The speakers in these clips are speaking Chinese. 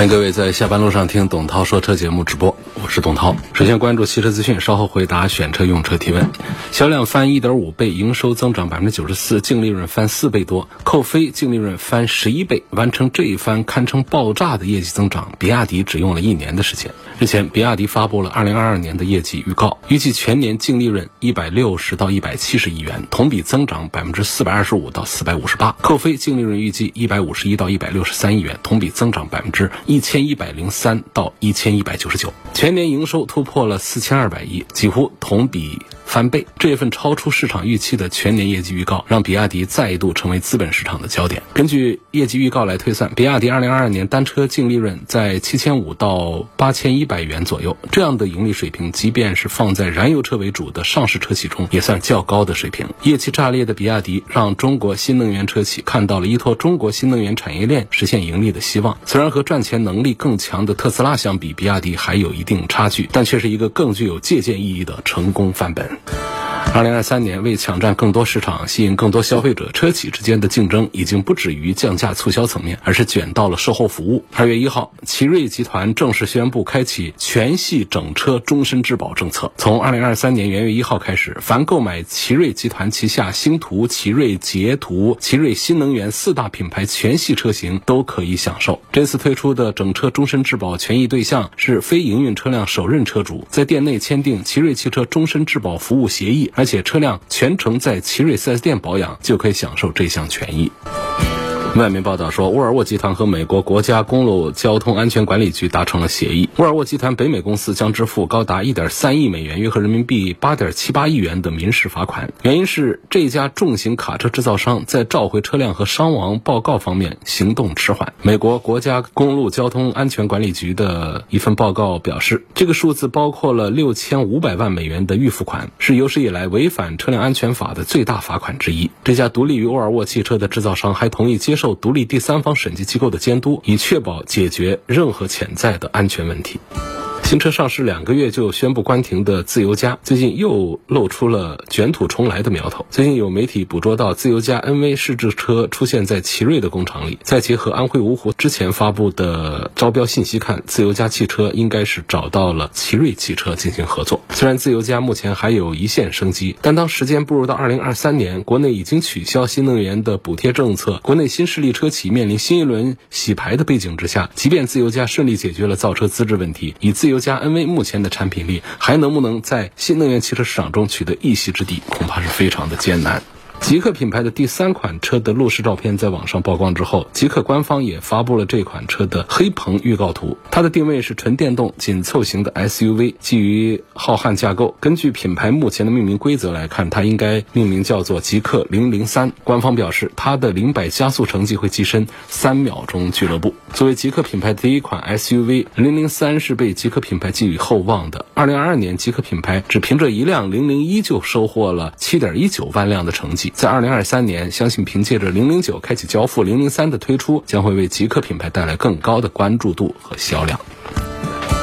欢迎各位在下班路上听董涛说车节目直播，是董涛。首先关注汽车资讯，稍后回答选车用车提问。销量翻一点五倍，营收增长百分之九十四，净利润翻四倍多，扣非净利润翻十一倍，完成这一番堪称爆炸的业绩增长，比亚迪只用了一年的时间。日前，比亚迪发布了二零二二年的业绩预告，预计全年净利润一百六十到一百七十亿元，同比增长百分之四百二十五到四百五十八，扣非净利润预计一百五十一到一百六十三亿元，同比增长百分之一千一百零三到一千一百九十九，全年营收突破了四千二百亿，几乎同比。翻倍，这一份超出市场预期的全年业绩预告，让比亚迪再度成为资本市场的焦点。根据业绩预告来推算，比亚迪2022年单车净利润在7500到8100元左右，这样的盈利水平，即便是放在燃油车为主的上市车企中，也算较高的水平。业绩炸裂的比亚迪，让中国新能源车企看到了依托中国新能源产业链实现盈利的希望。虽然和赚钱能力更强的特斯拉相比，比亚迪还有一定差距，但却是一个更具有借鉴意义的成功范本。Bye. 二零二三年，为抢占更多市场、吸引更多消费者，车企之间的竞争已经不止于降价促销层面，而是卷到了售后服务。二月一号，奇瑞集团正式宣布开启全系整车终身质保政策。从二零二三年元月一号开始，凡购买奇瑞集团旗下星途、奇瑞捷途、奇瑞新能源四大品牌全系车型都可以享受。这次推出的整车终身质保权益对象是非营运车辆首任车主，在店内签订奇瑞汽车终身质保服务协议。而且车辆全程在奇瑞 4S 店保养，就可以享受这项权益。外媒报道说，沃尔沃集团和美国国家公路交通安全管理局达成了协议。沃尔沃集团北美公司将支付高达1.3亿美元（约合人民币8.78亿元）的民事罚款，原因是这家重型卡车制造商在召回车辆和伤亡报告方面行动迟缓。美国国家公路交通安全管理局的一份报告表示，这个数字包括了6500万美元的预付款，是有史以来违反车辆安全法的最大罚款之一。这家独立于沃尔沃汽车的制造商还同意接受受。独立第三方审计机构的监督，以确保解决任何潜在的安全问题。新车上市两个月就宣布关停的自由家，最近又露出了卷土重来的苗头。最近有媒体捕捉到自由家 NV 试制车出现在奇瑞的工厂里，再结合安徽芜湖之前发布的招标信息看，自由家汽车应该是找到了奇瑞汽车进行合作。虽然自由家目前还有一线生机，但当时间步入到二零二三年，国内已经取消新能源的补贴政策，国内新势力车企面临新一轮洗牌的背景之下，即便自由家顺利解决了造车资质问题，以自由加 NV 目前的产品力，还能不能在新能源汽车市场中取得一席之地，恐怕是非常的艰难。极客品牌的第三款车的路试照片在网上曝光之后，极客官方也发布了这款车的黑棚预告图。它的定位是纯电动紧凑型的 SUV，基于浩瀚架构。根据品牌目前的命名规则来看，它应该命名叫做极客零零三。官方表示，它的零百加速成绩会跻身三秒钟俱乐部。作为极客品牌的第一款 SUV，零零三是被极客品牌寄予厚望的。二零二二年，极客品牌只凭着一辆零零一就收获了七点一九万辆的成绩。在二零二三年，相信凭借着零零九开启交付，零零三的推出将会为极客品牌带来更高的关注度和销量。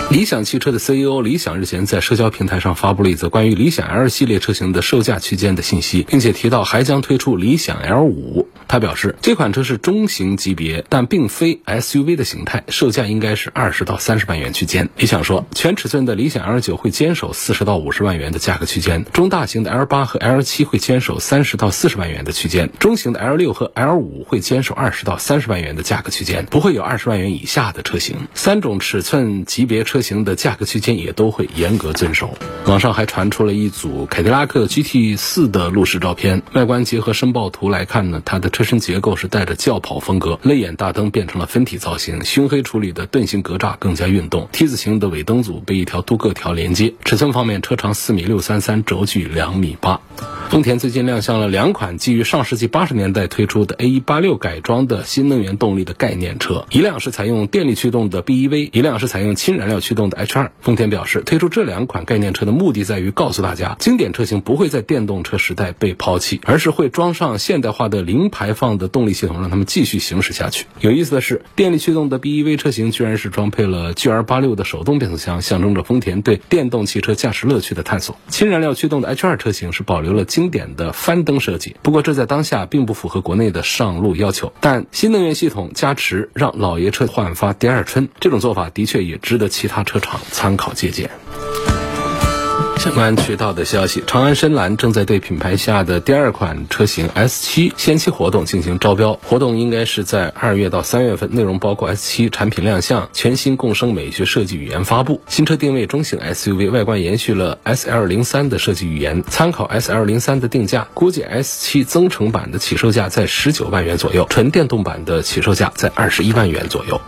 理想汽车的 CEO 李想日前在社交平台上发布了一则关于理想 L 系列车型的售价区间的信息，并且提到还将推出理想 L 五。他表示，这款车是中型级别，但并非 SUV 的形态，售价应该是二十到三十万元区间。理想说，全尺寸的理想 L 九会坚守四十到五十万元的价格区间，中大型的 L 八和 L 七会坚守三十到四十万元的区间，中型的 L 六和 L 五会坚守二十到三十万元的价格区间，不会有二十万元以下的车型。三种尺寸级别车车型的价格区间也都会严格遵守。网上还传出了一组凯迪拉克 GT 四的路试照片，外观结合申报图来看呢，它的车身结构是带着轿跑风格，泪眼大灯变成了分体造型，熏黑处理的盾形格栅更加运动，T 字形的尾灯组被一条镀铬条连接。尺寸方面，车长四米六三三，轴距两米八。丰田最近亮相了两款基于上世纪八十年代推出的 A 一八六改装的新能源动力的概念车，一辆是采用电力驱动的 BEV，一辆是采用氢燃料驱动的 H 二。丰田表示，推出这两款概念车的目的在于告诉大家，经典车型不会在电动车时代被抛弃，而是会装上现代化的零排放的动力系统，让他们继续行驶下去。有意思的是，电力驱动的 BEV 车型居然是装配了 GR 八六的手动变速箱，象征着丰田对电动汽车驾驶乐趣的探索。氢燃料驱动的 H 二车型是保留了经典的翻灯设计，不过这在当下并不符合国内的上路要求。但新能源系统加持，让老爷车焕发第二春，这种做法的确也值得其他车厂参考借鉴。相关渠道的消息，长安深蓝正在对品牌下的第二款车型 S7 先期活动进行招标，活动应该是在二月到三月份，内容包括 S7 产品亮相、全新共生美学设计语言发布、新车定位中型 SUV，外观延续了 SL03 的设计语言，参考 SL03 的定价，估计 S7 增程版的起售价在十九万元左右，纯电动版的起售价在二十一万元左右。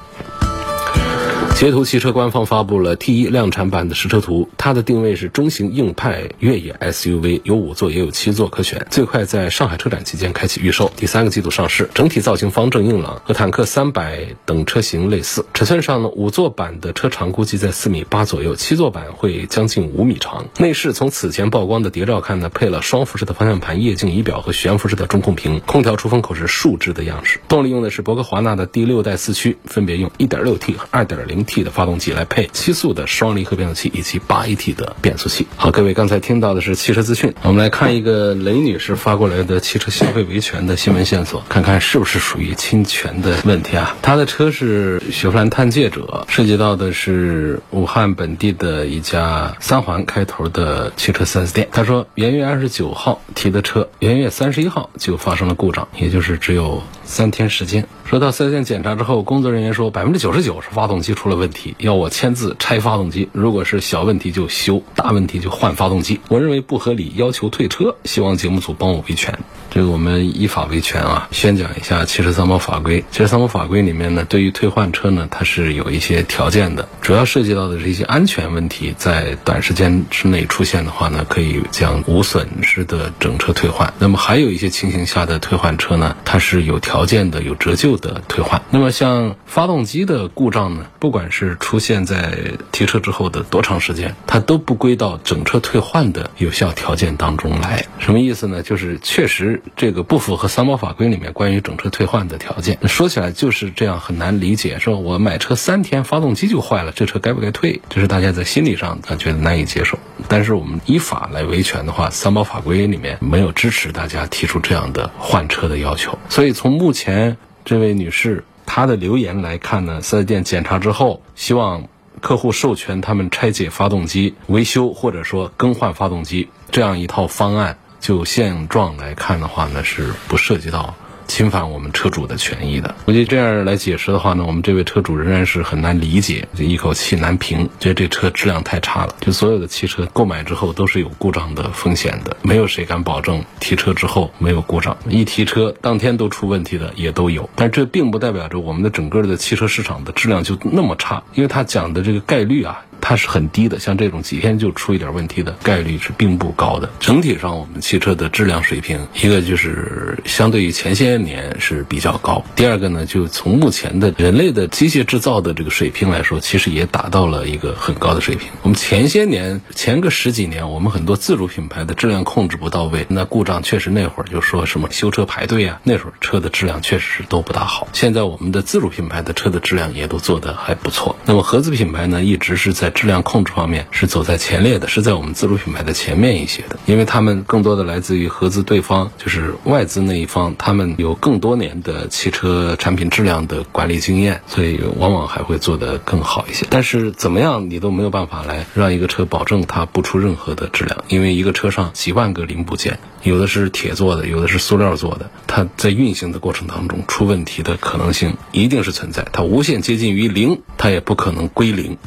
捷途汽车官方发布了 T1 量产版的实车图，它的定位是中型硬派越野 SUV，有五座也有七座可选，最快在上海车展期间开启预售，第三个季度上市。整体造型方正硬朗，和坦克三百等车型类似。尺寸上呢，五座版的车长估计在四米八左右，七座版会将近五米长。内饰从此前曝光的谍照看呢，配了双辐式的方向盘、液晶仪表和悬浮式的中控屏，空调出风口是竖置的样式。动力用的是博格华纳的第六代四驱，分别用 1.6T 和 2.0T。T 的发动机来配七速的双离合变速器以及八 AT 的变速器。好，各位刚才听到的是汽车资讯，我们来看一个雷女士发过来的汽车消费维权的新闻线索，看看是不是属于侵权的问题啊？她的车是雪佛兰探界者，涉及到的是武汉本地的一家三环开头的汽车 4S 店。她说，元月二十九号提的车，元月三十一号就发生了故障，也就是只有 三天时间。说到四 S 店检查之后，工作人员说百分之九十九是发动机出了问题，要我签字拆发动机。如果是小问题就修，大问题就换发动机。我认为不合理，要求退车。希望节目组帮我维权。这个我们依法维权啊。宣讲一下汽车三包法规。汽车三包法规里面呢，对于退换车呢，它是有一些条件的，主要涉及到的是一些安全问题，在短时间之内出现的话呢，可以将无损失的整车退换。那么还有一些情形下的退换车呢，它是有条件的，有折旧。的退换，那么像发动机的故障呢，不管是出现在提车之后的多长时间，它都不归到整车退换的有效条件当中来。什么意思呢？就是确实这个不符合三包法规里面关于整车退换的条件。说起来就是这样，很难理解。说我买车三天发动机就坏了，这车该不该退？这是大家在心理上他觉得难以接受。但是我们依法来维权的话，三包法规里面没有支持大家提出这样的换车的要求。所以从目前。这位女士，她的留言来看呢，四 S 店检查之后，希望客户授权他们拆解发动机、维修或者说更换发动机这样一套方案。就现状来看的话呢，是不涉及到。侵犯我们车主的权益的，估计这样来解释的话呢，我们这位车主仍然是很难理解，就一口气难平，觉得这车质量太差了。就所有的汽车购买之后都是有故障的风险的，没有谁敢保证提车之后没有故障，一提车当天都出问题的也都有。但这并不代表着我们的整个的汽车市场的质量就那么差，因为他讲的这个概率啊。它是很低的，像这种几天就出一点问题的概率是并不高的。整体上，我们汽车的质量水平，一个就是相对于前些年是比较高；第二个呢，就从目前的人类的机械制造的这个水平来说，其实也达到了一个很高的水平。我们前些年前个十几年，我们很多自主品牌的质量控制不到位，那故障确实那会儿就说什么修车排队啊，那会儿车的质量确实是都不大好。现在我们的自主品牌的车的质量也都做得还不错。那么合资品牌呢，一直是在质量控制方面是走在前列的，是在我们自主品牌的前面一些的，因为他们更多的来自于合资对方，就是外资那一方，他们有更多年的汽车产品质量的管理经验，所以往往还会做得更好一些。但是怎么样，你都没有办法来让一个车保证它不出任何的质量，因为一个车上几万个零部件，有的是铁做的，有的是塑料做的，它在运行的过程当中出问题的可能性一定是存在，它无限接近于零，它也不可能归零。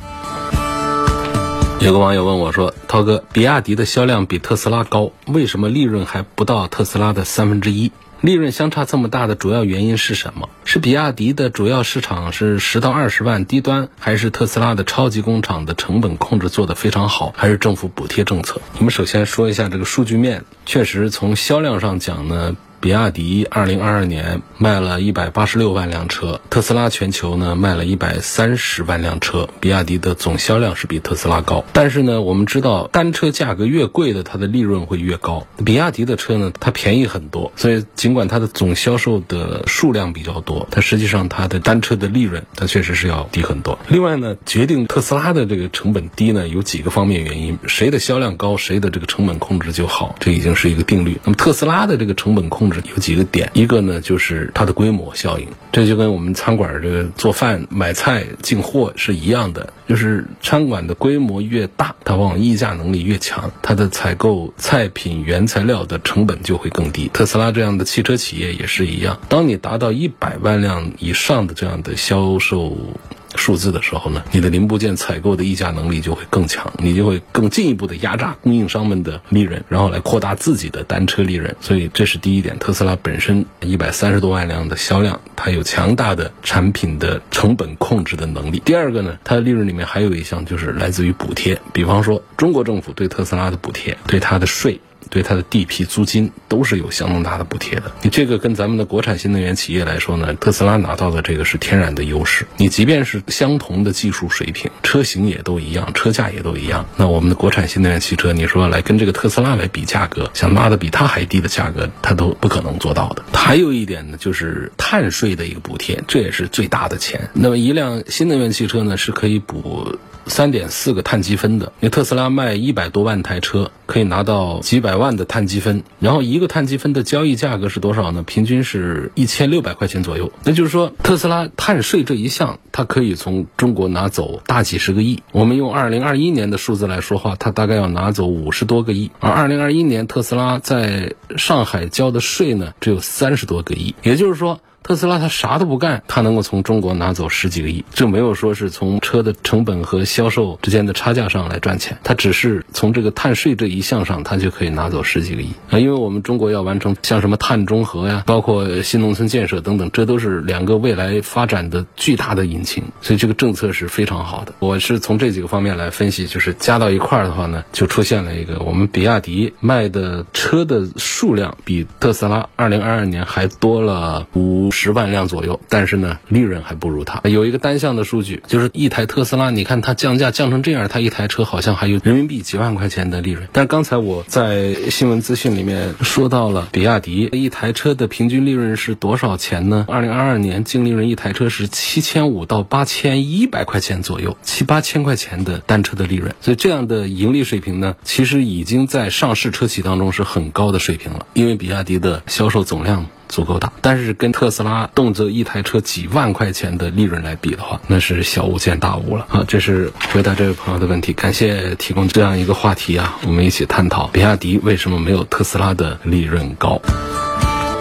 有个网友问我说：“涛哥，比亚迪的销量比特斯拉高，为什么利润还不到特斯拉的三分之一？”利润相差这么大的主要原因是什么？是比亚迪的主要市场是十到二十万低端，还是特斯拉的超级工厂的成本控制做得非常好，还是政府补贴政策？我们首先说一下这个数据面，确实从销量上讲呢。比亚迪二零二二年卖了一百八十六万辆车，特斯拉全球呢卖了一百三十万辆车，比亚迪的总销量是比特斯拉高。但是呢，我们知道单车价格越贵的，它的利润会越高。比亚迪的车呢，它便宜很多，所以尽管它的总销售的数量比较多，它实际上它的单车的利润它确实是要低很多。另外呢，决定特斯拉的这个成本低呢，有几个方面原因，谁的销量高，谁的这个成本控制就好，这已经是一个定律。那么特斯拉的这个成本控制。有几个点，一个呢就是它的规模效应，这就跟我们餐馆这个做饭、买菜、进货是一样的，就是餐馆的规模越大，它往往议价能力越强，它的采购菜品原材料的成本就会更低。特斯拉这样的汽车企业也是一样，当你达到一百万辆以上的这样的销售。数字的时候呢，你的零部件采购的议价能力就会更强，你就会更进一步的压榨供应商们的利润，然后来扩大自己的单车利润。所以这是第一点，特斯拉本身一百三十多万辆的销量，它有强大的产品的成本控制的能力。第二个呢，它的利润里面还有一项就是来自于补贴，比方说中国政府对特斯拉的补贴，对它的税。对它的地皮租金都是有相当大的补贴的。你这个跟咱们的国产新能源企业来说呢，特斯拉拿到的这个是天然的优势。你即便是相同的技术水平，车型也都一样，车价也都一样。那我们的国产新能源汽车，你说来跟这个特斯拉来比价格，想拉的比它还低的价格，它都不可能做到的。还有一点呢，就是碳税的一个补贴，这也是最大的钱。那么一辆新能源汽车呢，是可以补。三点四个碳积分的，你特斯拉卖一百多万台车，可以拿到几百万的碳积分。然后一个碳积分的交易价格是多少呢？平均是一千六百块钱左右。那就是说，特斯拉碳税这一项，它可以从中国拿走大几十个亿。我们用二零二一年的数字来说话，它大概要拿走五十多个亿。而二零二一年特斯拉在上海交的税呢，只有三十多个亿。也就是说。特斯拉它啥都不干，它能够从中国拿走十几个亿，这没有说是从车的成本和销售之间的差价上来赚钱，它只是从这个碳税这一项上，它就可以拿走十几个亿啊！因为我们中国要完成像什么碳中和呀，包括新农村建设等等，这都是两个未来发展的巨大的引擎，所以这个政策是非常好的。我是从这几个方面来分析，就是加到一块儿的话呢，就出现了一个我们比亚迪卖的车的数量比特斯拉二零二二年还多了五。十万辆左右，但是呢，利润还不如它。有一个单项的数据，就是一台特斯拉，你看它降价降成这样，它一台车好像还有人民币几万块钱的利润。但刚才我在新闻资讯里面说到了，比亚迪一台车的平均利润是多少钱呢？二零二二年净利润一台车是七千五到八千一百块钱左右，七八千块钱的单车的利润。所以这样的盈利水平呢，其实已经在上市车企当中是很高的水平了，因为比亚迪的销售总量。足够大，但是跟特斯拉动辄一台车几万块钱的利润来比的话，那是小巫见大巫了啊！这是回答这位朋友的问题，感谢提供这样一个话题啊，我们一起探讨比亚迪为什么没有特斯拉的利润高。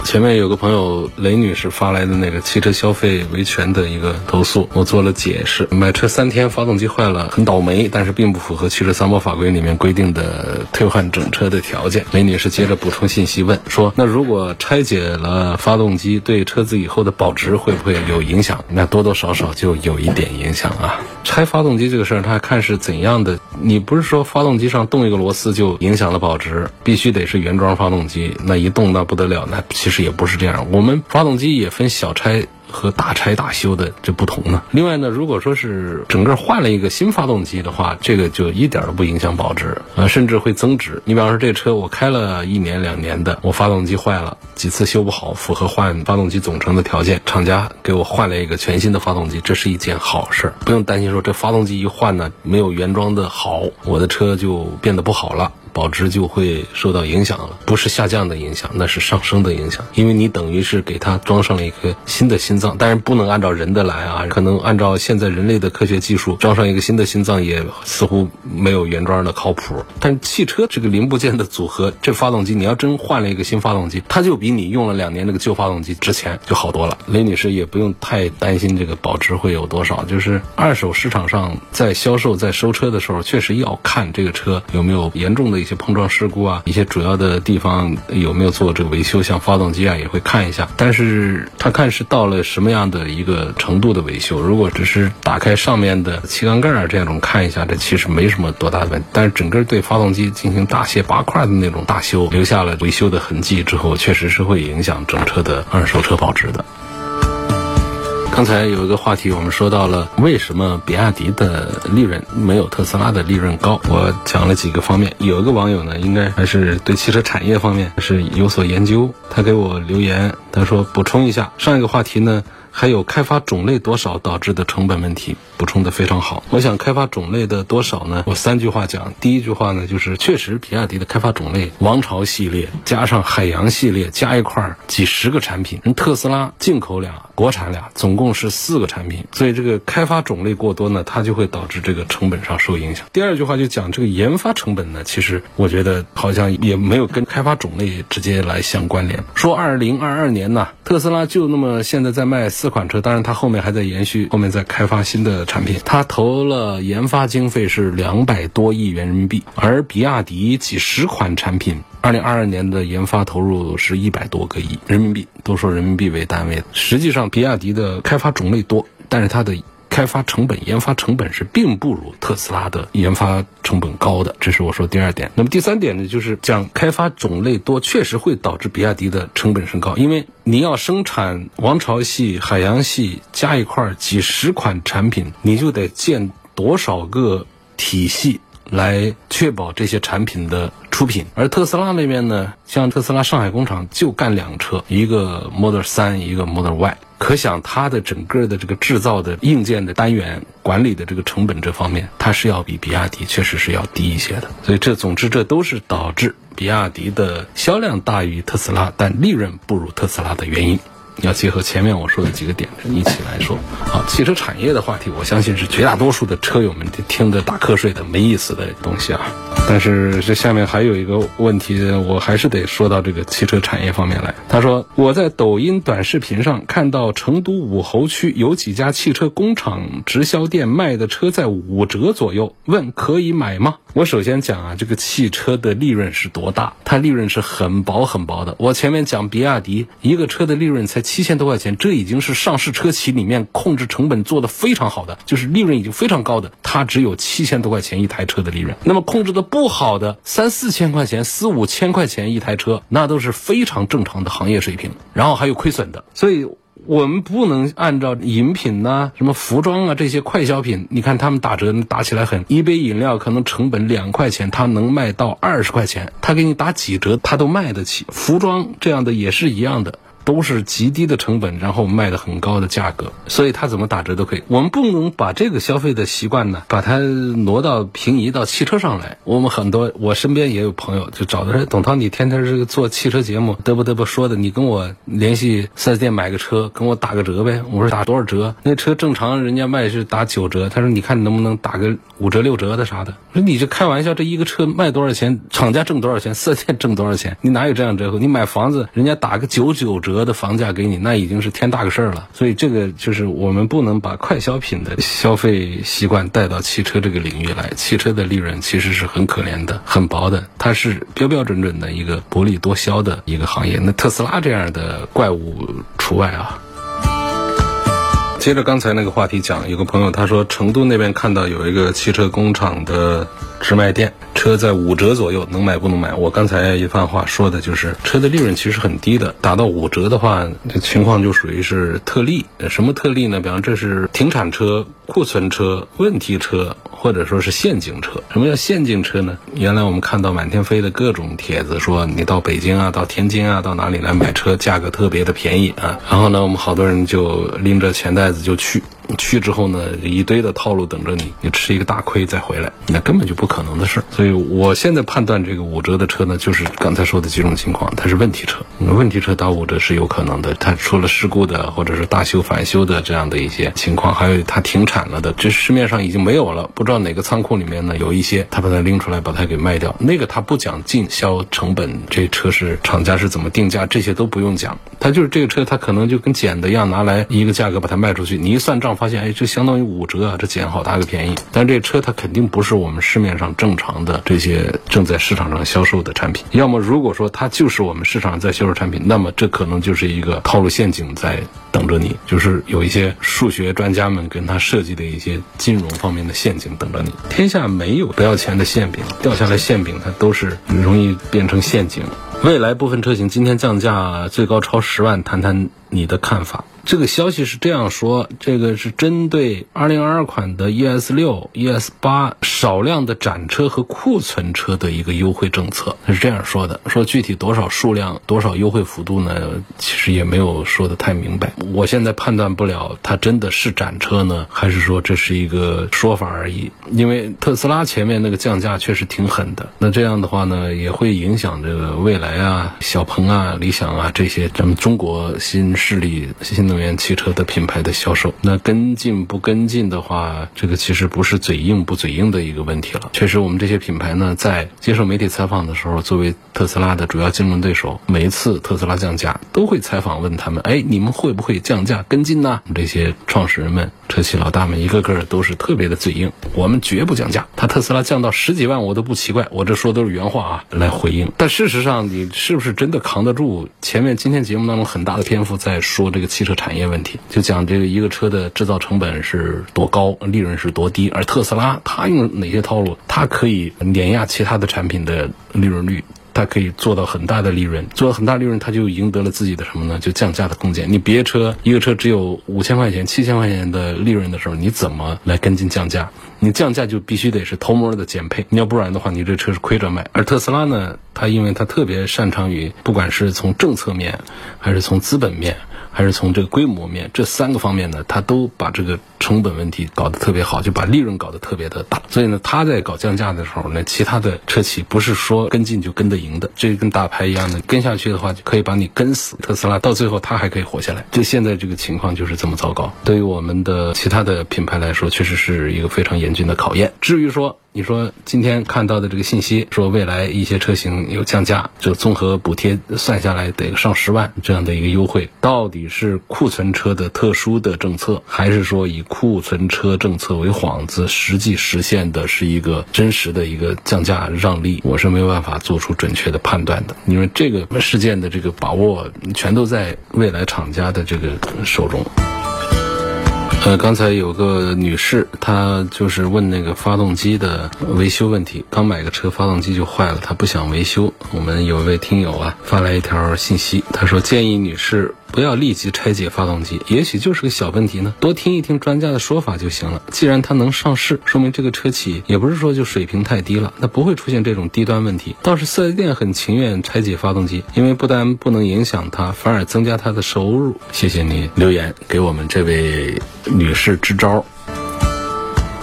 前面有个朋友雷女士发来的那个汽车消费维权的一个投诉，我做了解释。买车三天发动机坏了，很倒霉，但是并不符合汽车三包法规里面规定的退换整车的条件。雷女士接着补充信息问说：“那如果拆解了发动机，对车子以后的保值会不会有影响？”那多多少少就有一点影响啊。拆发动机这个事儿，它看是怎样的。你不是说发动机上动一个螺丝就影响了保值，必须得是原装发动机，那一动那不得了，那其实实也不是这样。我们发动机也分小拆。和大拆大修的这不同呢。另外呢，如果说是整个换了一个新发动机的话，这个就一点都不影响保值啊，甚至会增值。你比方说这车我开了一年两年的，我发动机坏了几次修不好，符合换发动机总成的条件，厂家给我换了一个全新的发动机，这是一件好事，不用担心说这发动机一换呢没有原装的好，我的车就变得不好了。保值就会受到影响了，不是下降的影响，那是上升的影响。因为你等于是给它装上了一颗新的心脏，但是不能按照人的来啊，可能按照现在人类的科学技术装上一个新的心脏也似乎没有原装的靠谱。但汽车这个零部件的组合，这发动机你要真换了一个新发动机，它就比你用了两年那个旧发动机值钱就好多了。雷女士也不用太担心这个保值会有多少，就是二手市场上在销售在收车的时候，确实要看这个车有没有严重的。一些碰撞事故啊，一些主要的地方有没有做这个维修，像发动机啊也会看一下。但是他看是到了什么样的一个程度的维修，如果只是打开上面的气缸盖啊这种看一下，这其实没什么多大的问题。但是整个对发动机进行大卸八块的那种大修，留下了维修的痕迹之后，确实是会影响整车的二手车保值的。刚才有一个话题，我们说到了为什么比亚迪的利润没有特斯拉的利润高？我讲了几个方面。有一个网友呢，应该还是对汽车产业方面是有所研究，他给我留言，他说补充一下上一个话题呢。还有开发种类多少导致的成本问题，补充的非常好。我想开发种类的多少呢？我三句话讲。第一句话呢，就是确实比亚迪的开发种类，王朝系列加上海洋系列加一块儿几十个产品，人特斯拉进口俩，国产俩，总共是四个产品。所以这个开发种类过多呢，它就会导致这个成本上受影响。第二句话就讲这个研发成本呢，其实我觉得好像也没有跟开发种类直接来相关联。说二零二二年呢，特斯拉就那么现在在卖。四款车，当然它后面还在延续，后面在开发新的产品。它投了研发经费是两百多亿元人民币，而比亚迪几十款产品，二零二二年的研发投入是一百多个亿人民币，都说人民币为单位。实际上，比亚迪的开发种类多，但是它的。开发成本、研发成本是并不如特斯拉的研发成本高的，这是我说第二点。那么第三点呢，就是讲开发种类多，确实会导致比亚迪的成本升高，因为你要生产王朝系、海洋系加一块几十款产品，你就得建多少个体系来确保这些产品的出品。而特斯拉那边呢，像特斯拉上海工厂就干两车，一个 Model 三，一个 Model Y。可想，它的整个的这个制造的硬件的单元管理的这个成本这方面，它是要比比亚迪确实是要低一些的。所以这总之这都是导致比亚迪的销量大于特斯拉，但利润不如特斯拉的原因。要结合前面我说的几个点一起来说。好，汽车产业的话题，我相信是绝大多数的车友们听得打瞌睡的没意思的东西啊。但是这下面还有一个问题，我还是得说到这个汽车产业方面来。他说我在抖音短视频上看到成都武侯区有几家汽车工厂直销店卖的车在五折左右，问可以买吗？我首先讲啊，这个汽车的利润是多大？它利润是很薄很薄的。我前面讲比亚迪一个车的利润才七千多块钱，这已经是上市车企里面控制成本做的非常好的，就是利润已经非常高的，它只有七千多块钱一台车的利润。那么控制的不好的三四千块钱、四五千块钱一台车，那都是非常正常的行业水平。然后还有亏损的，所以。我们不能按照饮品呐、什么服装啊这些快消品，你看他们打折打起来很，一杯饮料可能成本两块钱，他能卖到二十块钱，他给你打几折，他都卖得起。服装这样的也是一样的。都是极低的成本，然后卖的很高的价格，所以它怎么打折都可以。我们不能把这个消费的习惯呢，把它挪到平移到汽车上来。我们很多，我身边也有朋友就找的说，董涛，你天天这个做汽车节目，嘚不嘚不说的，你跟我联系四 S 店买个车，跟我打个折呗。我说打多少折？那车正常人家卖是打九折，他说你看能不能打个五折六折的啥的？我说你这开玩笑，这一个车卖多少钱，厂家挣多少钱，四 S 店挣多少钱？你哪有这样折扣？你买房子，人家打个九九折。折的房价给你，那已经是天大个事儿了。所以这个就是我们不能把快消品的消费习惯带到汽车这个领域来。汽车的利润其实是很可怜的，很薄的，它是标标准准的一个薄利多销的一个行业。那特斯拉这样的怪物除外啊。接着刚才那个话题讲，有个朋友他说成都那边看到有一个汽车工厂的直卖店，车在五折左右，能买不能买？我刚才一番话说的就是车的利润其实很低的，打到五折的话，这情况就属于是特例。什么特例呢？比方这是停产车、库存车、问题车，或者说是陷阱车。什么叫陷阱车呢？原来我们看到满天飞的各种帖子说，你到北京啊，到天津啊，到哪里来买车，价格特别的便宜啊。然后呢，我们好多人就拎着钱袋子。就去。去之后呢，一堆的套路等着你，你吃一个大亏再回来，那根本就不可能的事。所以我现在判断这个五折的车呢，就是刚才说的几种情况，它是问题车。问题车打五折是有可能的，它出了事故的，或者是大修返修的这样的一些情况，还有它停产了的，这市面上已经没有了，不知道哪个仓库里面呢有一些，他把它拎出来，把它给卖掉。那个他不讲进销成本，这车是厂家是怎么定价，这些都不用讲，他就是这个车，他可能就跟捡的一样，拿来一个价格把它卖出去，你一算账。发现，哎，这相当于五折啊，这捡好大个便宜。但这车它肯定不是我们市面上正常的这些正在市场上销售的产品。要么如果说它就是我们市场在销售产品，那么这可能就是一个套路陷阱在等着你，就是有一些数学专家们跟他设计的一些金融方面的陷阱等着你。天下没有不要钱的馅饼，掉下来馅饼它都是容易变成陷阱。未来部分车型今天降价最高超十万，谈谈你的看法。这个消息是这样说，这个是针对2022款的 ES 六、ES 八少量的展车和库存车的一个优惠政策，是这样说的。说具体多少数量、多少优惠幅度呢？其实也没有说的太明白。我现在判断不了，它真的是展车呢，还是说这是一个说法而已？因为特斯拉前面那个降价确实挺狠的，那这样的话呢，也会影响这个蔚来啊、小鹏啊、理想啊这些咱们中国新势力新。能源汽车的品牌的销售，那跟进不跟进的话，这个其实不是嘴硬不嘴硬的一个问题了。确实，我们这些品牌呢，在接受媒体采访的时候，作为特斯拉的主要竞争对手，每一次特斯拉降价，都会采访问他们：哎，你们会不会降价跟进呢？这些创始人们、车企老大们，一个个都是特别的嘴硬，我们绝不降价。他特斯拉降到十几万，我都不奇怪。我这说都是原话啊，来回应。但事实上，你是不是真的扛得住？前面今天节目当中很大的篇幅在说这个汽车。产业问题就讲这个一个车的制造成本是多高，利润是多低，而特斯拉它用哪些套路，它可以碾压其他的产品的利润率，它可以做到很大的利润，做到很大利润，它就赢得了自己的什么呢？就降价的空间。你别车一个车只有五千块钱、七千块钱的利润的时候，你怎么来跟进降价？你降价就必须得是偷摸的减配，你要不然的话，你这车是亏着卖。而特斯拉呢，它因为它特别擅长于，不管是从政策面，还是从资本面。还是从这个规模面这三个方面呢，他都把这个成本问题搞得特别好，就把利润搞得特别的大。所以呢，他在搞降价的时候呢，其他的车企不是说跟进就跟得赢的，这跟大牌一样的，跟下去的话就可以把你跟死。特斯拉到最后他还可以活下来，就现在这个情况就是这么糟糕。对于我们的其他的品牌来说，确实是一个非常严峻的考验。至于说，你说今天看到的这个信息，说未来一些车型有降价，就综合补贴算下来得上十万这样的一个优惠，到底是库存车的特殊的政策，还是说以库存车政策为幌子，实际实现的是一个真实的一个降价让利？我是没有办法做出准确的判断的，因为这个事件的这个把握全都在未来厂家的这个手中。呃，刚才有个女士，她就是问那个发动机的维修问题。刚买个车，发动机就坏了，她不想维修。我们有一位听友啊发来一条信息，他说建议女士。不要立即拆解发动机，也许就是个小问题呢。多听一听专家的说法就行了。既然它能上市，说明这个车企也不是说就水平太低了，那不会出现这种低端问题。倒是四 S 店很情愿拆解发动机，因为不但不能影响它，反而增加它的收入。谢谢你留言给我们这位女士支招，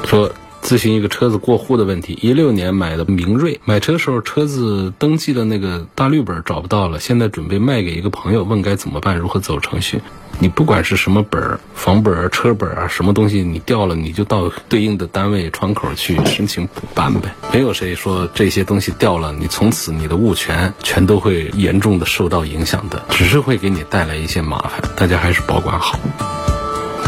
说。咨询一个车子过户的问题。一六年买的明锐，买车时候车子登记的那个大绿本找不到了，现在准备卖给一个朋友，问该怎么办，如何走程序？你不管是什么本儿，房本儿、车本儿啊，什么东西你掉了，你就到对应的单位窗口去申请补办呗。没有谁说这些东西掉了，你从此你的物权全都会严重的受到影响的，只是会给你带来一些麻烦，大家还是保管好。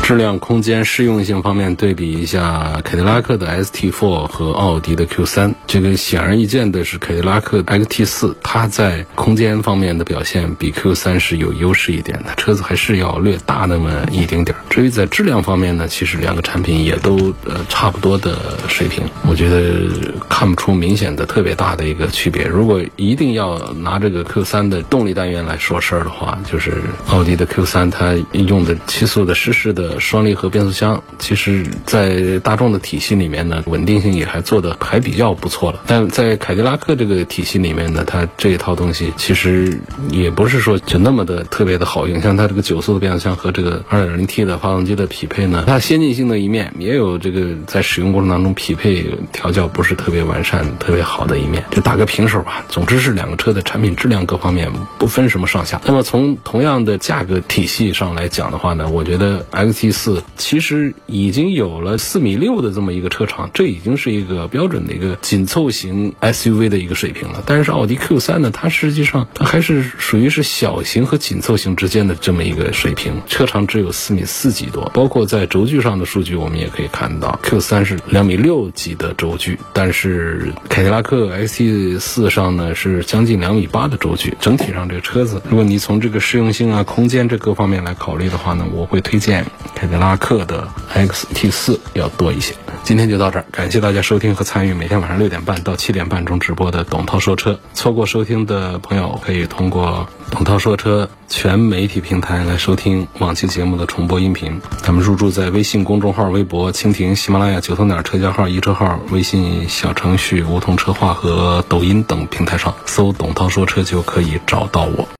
质量、空间、适用性方面对比一下凯迪拉克的 ST4 和奥迪的 Q3，这个显而易见的是凯迪拉克 XT4，它在空间方面的表现比 Q3 是有优势一点的，车子还是要略大那么一丁点儿。至于在质量方面呢，其实两个产品也都呃差不多的水平，我觉得看不出明显的特别大的一个区别。如果一定要拿这个 Q3 的动力单元来说事儿的话，就是奥迪的 Q3 它用的七速的湿式的。双离合变速箱，其实，在大众的体系里面呢，稳定性也还做的还比较不错了。但在凯迪拉克这个体系里面呢，它这一套东西其实也不是说就那么的特别的好用。像它这个九速的变速箱和这个二点零 T 的发动机的匹配呢，它先进性的一面也有这个在使用过程当中匹配调教不是特别完善、特别好的一面，就打个平手吧。总之是两个车的产品质量各方面不分什么上下。那么从同样的价格体系上来讲的话呢，我觉得 X t 四其实已经有了四米六的这么一个车长，这已经是一个标准的一个紧凑型 SUV 的一个水平了。但是奥迪 Q 三呢，它实际上它还是属于是小型和紧凑型之间的这么一个水平，车长只有四米四几多。包括在轴距上的数据，我们也可以看到 Q 三是两米六几的轴距，但是凯迪拉克 XT 四上呢是将近两米八的轴距。整体上这个车子，如果你从这个适用性啊、空间这各方面来考虑的话呢，我会推荐凯迪拉克的 XT 四要多一些。今天就到这儿，感谢大家收听和参与每天晚上六点半到七点半中直播的董涛说车。错过收听的朋友，可以通过董涛说车全媒体平台来收听往期节目的重播音频。咱们入驻在微信公众号、微博、蜻蜓、喜马拉雅、九头鸟车家号、一车号、微信小程序梧桐车话和抖音等平台上搜“董涛说车”就可以找到我。